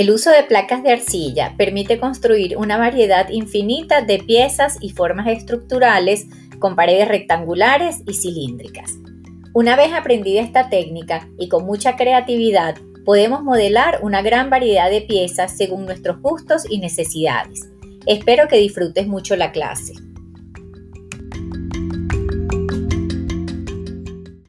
El uso de placas de arcilla permite construir una variedad infinita de piezas y formas estructurales con paredes rectangulares y cilíndricas. Una vez aprendida esta técnica y con mucha creatividad, podemos modelar una gran variedad de piezas según nuestros gustos y necesidades. Espero que disfrutes mucho la clase.